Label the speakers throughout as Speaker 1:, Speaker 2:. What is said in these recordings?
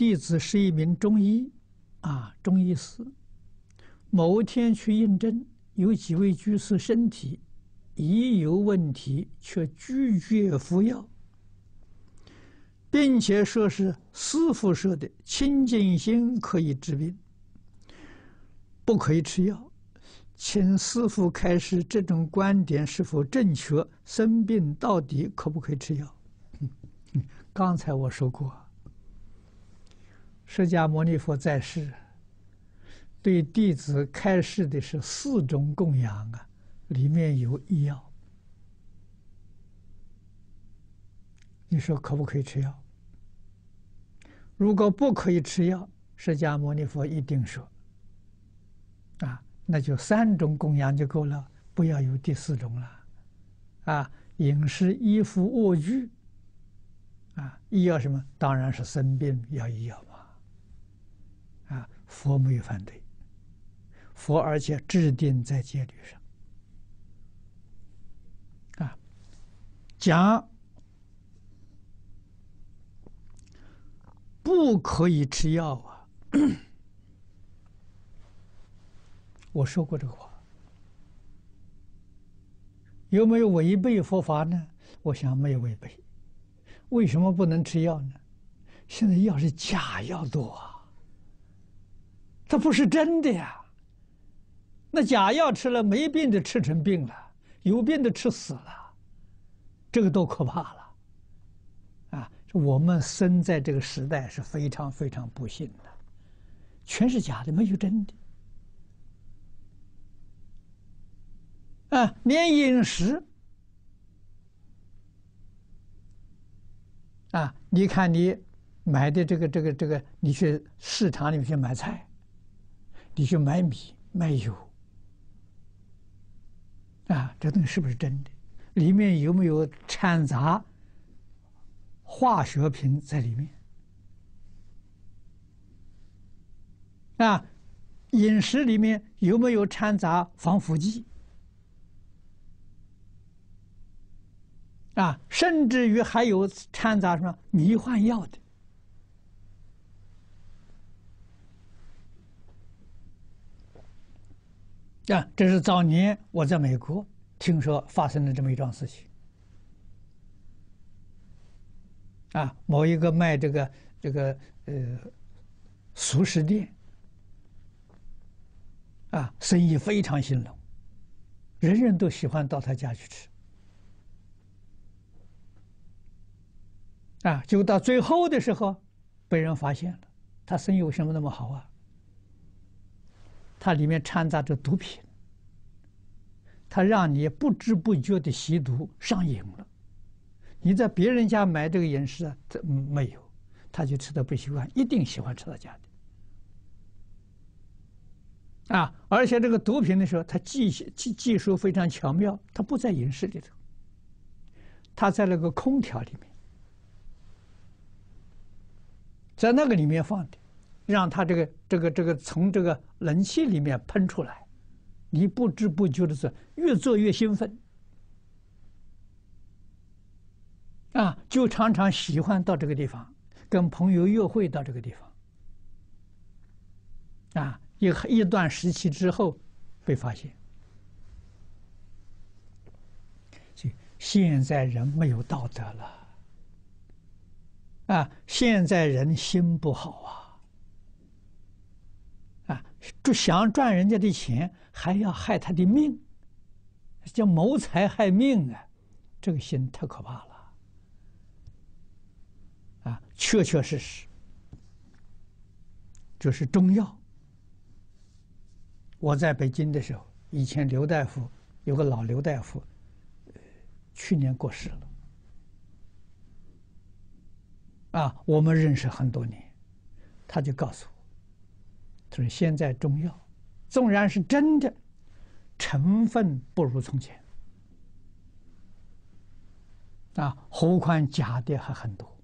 Speaker 1: 弟子是一名中医，啊，中医师。某天去应诊，有几位居士身体已有问题，却拒绝服药，并且说是师傅说的清净心可以治病，不可以吃药。请师傅开示，这种观点是否正确？生病到底可不可以吃药？刚才我说过，释迦牟尼佛在世，对弟子开示的是四种供养啊，里面有医药。你说可不可以吃药？如果不可以吃药，释迦牟尼佛一定说啊。那就三种供养就够了，不要有第四种了，啊，饮食、衣服、卧具，啊，医药什么？当然是生病要医药，佛没有反对，佛而且制定在戒律上，啊，讲不可以吃药啊。我说过这个话，有没有违背佛法呢？我想没有违背。为什么不能吃药呢？现在药是假药多啊，它不是真的呀。那假药吃了没病的吃成病了，有病的吃死了，这个多可怕了！啊，我们生在这个时代是非常非常不幸的，全是假的，没有真的。啊，连饮食啊，你看你买的这个这个这个，你去市场里面去买菜，你去买米买油，啊，这东西是不是真的？里面有没有掺杂化学品在里面？啊，饮食里面有没有掺杂防腐剂？啊，甚至于还有掺杂什么迷幻药的啊！这是早年我在美国听说发生了这么一桩事情。啊，某一个卖这个这个呃熟食店，啊，生意非常兴隆，人人都喜欢到他家去吃。啊，就到最后的时候，被人发现了，他生意为什么那么好啊？它里面掺杂着毒品，它让你不知不觉的吸毒上瘾了。你在别人家买这个饮食啊，这没有，他就吃的不习惯，一定喜欢吃他家的。啊，而且这个毒品的时候，它技技技术非常巧妙，它不在饮食里头，它在那个空调里面。在那个里面放的，让它这个这个这个从这个冷气里面喷出来，你不知不觉的是越做越兴奋，啊，就常常喜欢到这个地方跟朋友约会到这个地方，啊，一一段时期之后被发现，现在人没有道德了。啊！现在人心不好啊！就想赚人家的钱，还要害他的命，叫谋财害命啊！这个心太可怕了！啊，确确实实，就是中药。我在北京的时候，以前刘大夫有个老刘大夫，去年过世了。啊，我们认识很多年，他就告诉我，他说现在中药纵然是真的，成分不如从前，啊，何况假的还很多，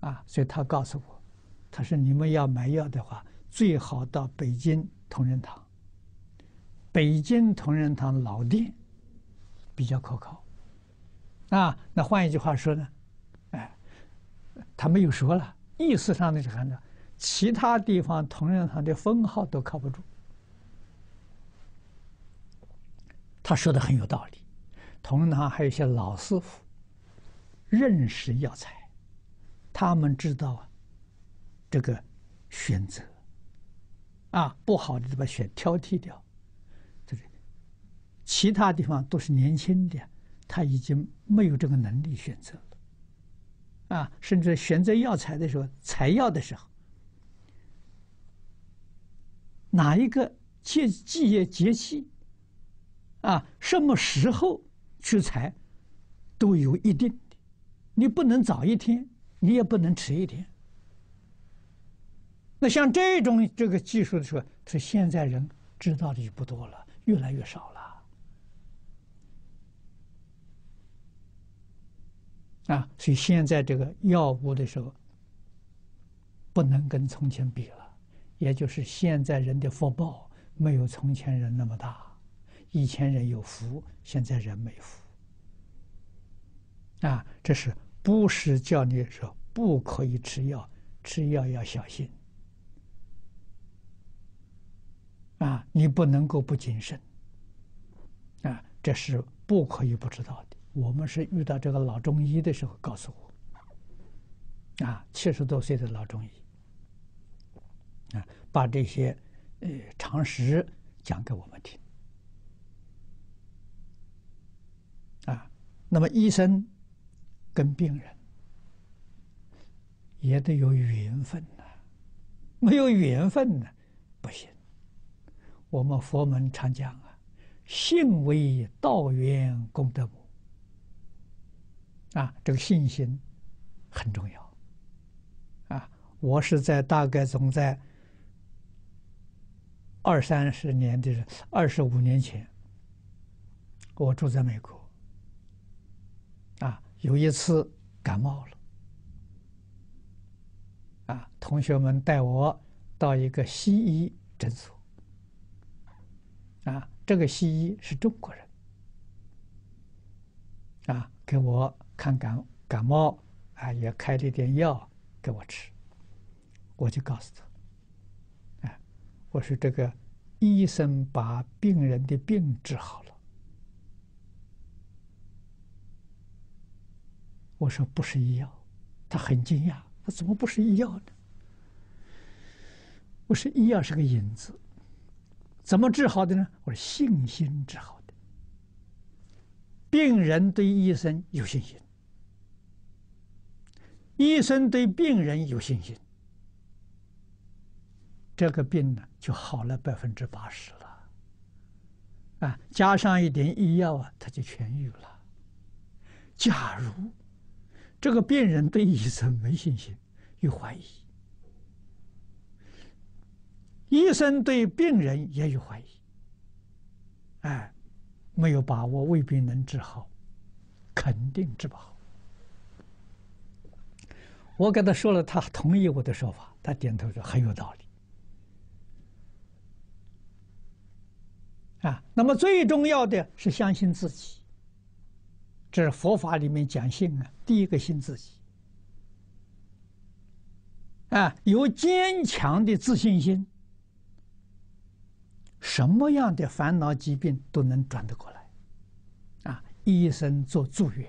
Speaker 1: 啊，所以他告诉我，他说你们要买药的话，最好到北京同仁堂，北京同仁堂老店比较可靠，啊，那换一句话说呢？哎他没有说了，意思上的是看着，其他地方同仁堂的封号都靠不住。他说的很有道理，同仁堂还有一些老师傅，认识药材，他们知道啊，这个选择，啊不好的就把选挑剔掉，对不对？其他地方都是年轻的，他已经没有这个能力选择了，啊，甚至选择药材的时候，采药的时候，哪一个节季节节气？啊，什么时候去采，都有一定的，你不能早一天，你也不能迟一天。那像这种这个技术的时候，是现在人知道的就不多了，越来越少了。啊，所以现在这个药物的时候，不能跟从前比了，也就是现在人的福报没有从前人那么大。以前人有福，现在人没福。啊，这是不是叫你说不可以吃药？吃药要小心。啊，你不能够不谨慎。啊，这是不可以不知道的。我们是遇到这个老中医的时候告诉我。啊，七十多岁的老中医。啊，把这些呃常识讲给我们听。啊，那么医生跟病人也得有缘分呐，没有缘分呢，不行。我们佛门常讲啊，信为道源功德母。啊，这个信心很重要。啊，我是在大概总在二三十年的二十五年前，我住在美国。啊，有一次感冒了，啊，同学们带我到一个西医诊所，啊，这个西医是中国人，啊，给我看感感冒，啊，也开了一点药给我吃，我就告诉他，我说这个医生把病人的病治好了。我说不是医药，他很惊讶，他怎么不是医药呢？我说医药是个引子，怎么治好的呢？我说信心治好的。病人对医生有信心，医生对病人有信心，这个病呢就好了百分之八十了。啊，加上一点医药啊，他就痊愈了。假如这个病人对医生没信心，有怀疑；医生对病人也有怀疑。哎，没有把握，未必能治好，肯定治不好。我跟他说了，他同意我的说法，他点头说很有道理。啊，那么最重要的是相信自己。这是佛法里面讲信啊，第一个信自己，啊，有坚强的自信心，什么样的烦恼疾病都能转得过来，啊，医生做助缘。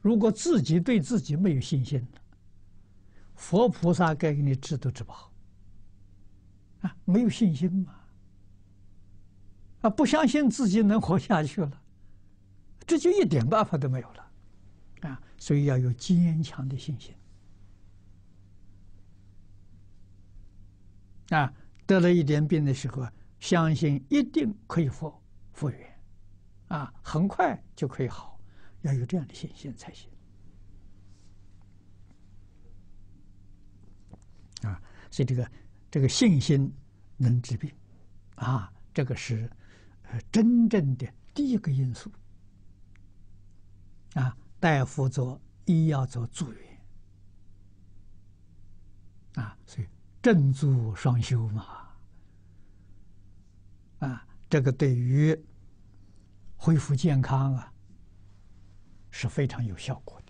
Speaker 1: 如果自己对自己没有信心，佛菩萨该给你治都治不好，啊，没有信心嘛，啊，不相信自己能活下去了。这就一点办法都没有了，啊！所以要有坚强的信心，啊！得了一点病的时候，相信一定可以复复原，啊，很快就可以好，要有这样的信心才行，啊！所以这个这个信心能治病，啊，这个是真正的第一个因素。啊，大夫做医药做助缘，啊，所以正助双修嘛，啊，这个对于恢复健康啊是非常有效果的。